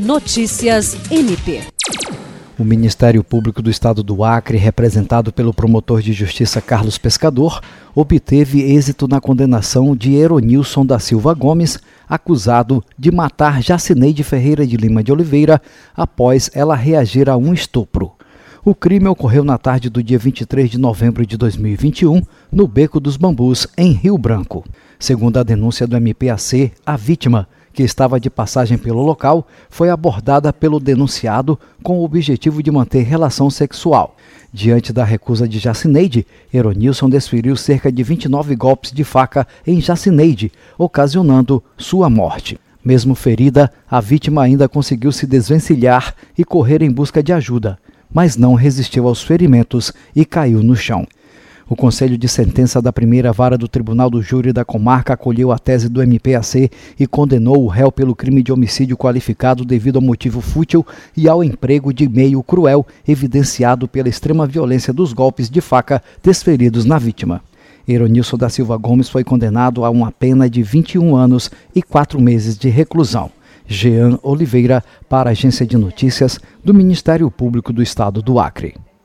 Notícias MP. O Ministério Público do Estado do Acre, representado pelo promotor de justiça Carlos Pescador, obteve êxito na condenação de Eronilson da Silva Gomes, acusado de matar Jacineide Ferreira de Lima de Oliveira após ela reagir a um estupro. O crime ocorreu na tarde do dia 23 de novembro de 2021, no Beco dos Bambus, em Rio Branco. Segundo a denúncia do MPAC, a vítima, que estava de passagem pelo local, foi abordada pelo denunciado com o objetivo de manter relação sexual. Diante da recusa de Jacineide, Eronilson desferiu cerca de 29 golpes de faca em Jacineide, ocasionando sua morte. Mesmo ferida, a vítima ainda conseguiu se desvencilhar e correr em busca de ajuda mas não resistiu aos ferimentos e caiu no chão. O Conselho de Sentença da Primeira Vara do Tribunal do Júri da Comarca acolheu a tese do MPAC e condenou o réu pelo crime de homicídio qualificado devido ao motivo fútil e ao emprego de meio cruel evidenciado pela extrema violência dos golpes de faca desferidos na vítima. Eronilson da Silva Gomes foi condenado a uma pena de 21 anos e 4 meses de reclusão. Jean Oliveira, para a Agência de Notícias do Ministério Público do Estado do Acre.